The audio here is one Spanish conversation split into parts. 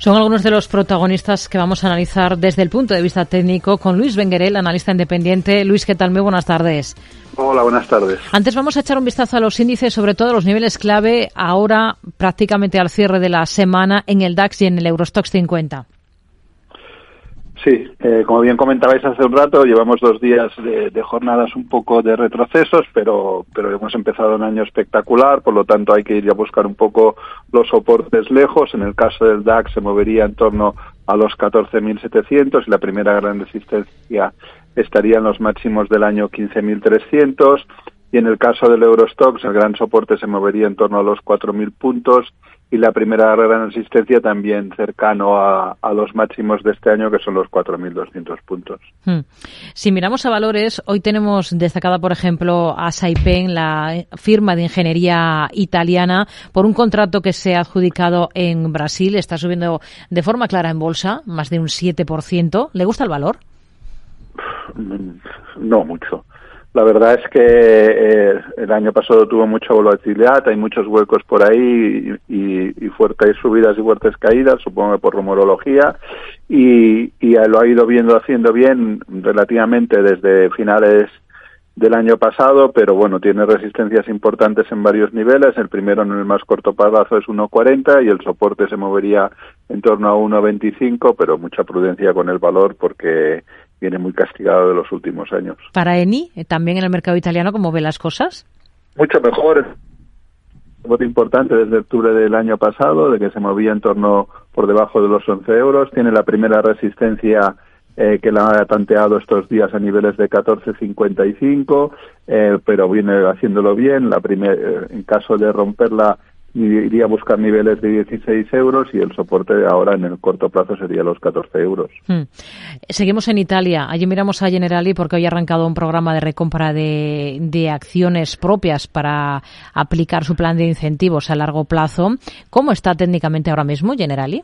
Son algunos de los protagonistas que vamos a analizar desde el punto de vista técnico con Luis Benguerel, analista independiente. Luis, ¿qué tal? Muy buenas tardes. Hola, buenas tardes. Antes vamos a echar un vistazo a los índices, sobre todo los niveles clave, ahora prácticamente al cierre de la semana en el DAX y en el Eurostox 50. Sí, eh, como bien comentabais hace un rato, llevamos dos días de, jornadas un poco de retrocesos, pero, pero hemos empezado un año espectacular, por lo tanto hay que ir a buscar un poco los soportes lejos. En el caso del DAX se movería en torno a los 14.700 y la primera gran resistencia estaría en los máximos del año 15.300 y en el caso del Eurostox el gran soporte se movería en torno a los 4.000 puntos y la primera gran resistencia también cercano a, los máximos de este año que son los 4.200 puntos. Hmm. Si miramos a valores, hoy tenemos destacada por ejemplo a Saipem, la firma de ingeniería italiana, por un contrato que se ha adjudicado en Brasil, está subiendo de forma clara en bolsa, más de un 7%. ¿Le gusta el valor? No mucho. La verdad es que eh, el año pasado tuvo mucha volatilidad, hay muchos huecos por ahí y, fuertes subidas y fuertes caídas, supongo que por rumorología, y, y lo ha ido viendo haciendo bien relativamente desde finales del año pasado, pero bueno, tiene resistencias importantes en varios niveles. El primero en el más corto plazo es 1.40 y el soporte se movería en torno a 1.25, pero mucha prudencia con el valor porque viene muy castigado de los últimos años. Para Eni, eh, también en el mercado italiano, ¿cómo ve las cosas? Mucho mejor. Un importante desde octubre del año pasado, de que se movía en torno por debajo de los 11 euros. Tiene la primera resistencia eh, que la ha tanteado estos días a niveles de 14.55, eh, pero viene haciéndolo bien. La primer, eh, en caso de romperla iría a buscar niveles de 16 euros y el soporte ahora en el corto plazo sería los 14 euros. Hmm. Seguimos en Italia. Allí miramos a Generali porque hoy ha arrancado un programa de recompra de, de acciones propias para aplicar su plan de incentivos a largo plazo. ¿Cómo está técnicamente ahora mismo Generali?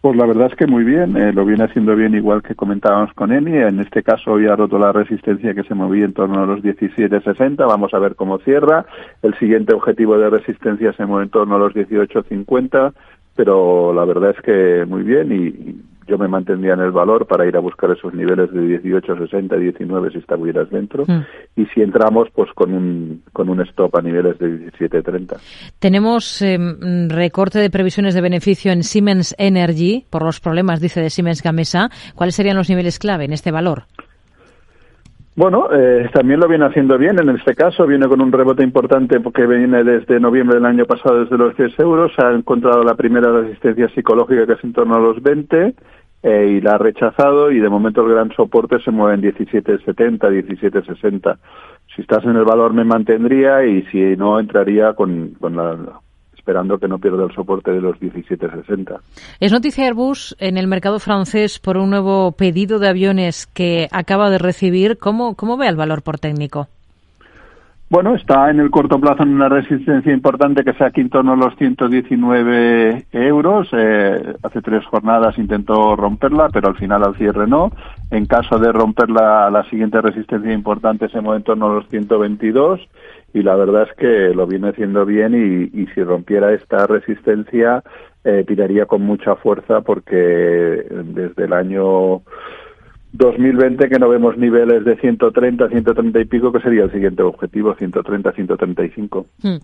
Pues la verdad es que muy bien, eh, lo viene haciendo bien igual que comentábamos con Eni. En este caso hoy ha roto la resistencia que se movía en torno a los 17.60. Vamos a ver cómo cierra. El siguiente objetivo de resistencia se mueve en torno a los 18.50, pero la verdad es que muy bien y yo me mantendría en el valor para ir a buscar esos niveles de 18, 60, 19 si estuvieras dentro. Mm. Y si entramos, pues con un, con un stop a niveles de 17, 30. Tenemos em, recorte de previsiones de beneficio en Siemens Energy por los problemas, dice, de Siemens Gamesa. ¿Cuáles serían los niveles clave en este valor? Bueno, eh, también lo viene haciendo bien. En este caso viene con un rebote importante porque viene desde noviembre del año pasado desde los 10 euros. Ha encontrado la primera resistencia psicológica que es en torno a los 20 eh, y la ha rechazado y de momento el gran soporte se mueve en 17.70, 17.60. Si estás en el valor me mantendría y si no entraría con, con la, esperando que no pierda el soporte de los 17.60. Es noticia Airbus en el mercado francés por un nuevo pedido de aviones que acaba de recibir. ¿Cómo, cómo ve el valor por técnico? Bueno, está en el corto plazo en una resistencia importante que sea aquí en torno a los 119 euros. Eh, hace tres jornadas intentó romperla, pero al final al cierre no. En caso de romperla, la siguiente resistencia importante se mueve en torno a los 122 y la verdad es que lo viene haciendo bien y, si rompiera esta resistencia eh, tiraría con mucha fuerza porque desde el año 2020 que no vemos niveles de 130, 130 y pico, que sería el siguiente objetivo, 130, 135. Hmm.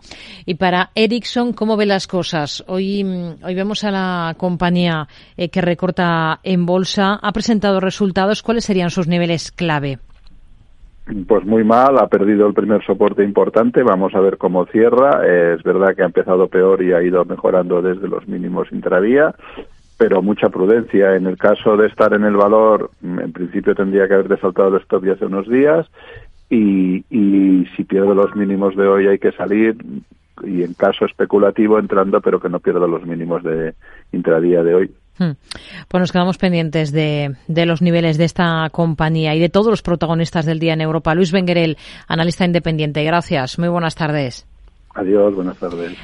Y para Ericsson, ¿cómo ve las cosas? Hoy, mm, hoy vemos a la compañía eh, que recorta en bolsa, ha presentado resultados. ¿Cuáles serían sus niveles clave? Pues muy mal, ha perdido el primer soporte importante, vamos a ver cómo cierra. es verdad que ha empezado peor y ha ido mejorando desde los mínimos intradía, pero mucha prudencia. En el caso de estar en el valor, en principio tendría que haber saltado el stop ya hace unos días y, y si pierde los mínimos de hoy hay que salir y en caso especulativo entrando, pero que no pierda los mínimos de intradía de hoy. Hmm. Pues nos quedamos pendientes de, de, los niveles de esta compañía y de todos los protagonistas del día en Europa. Luis Benguerel, analista independiente. Gracias. Muy buenas tardes. Adiós, buenas tardes.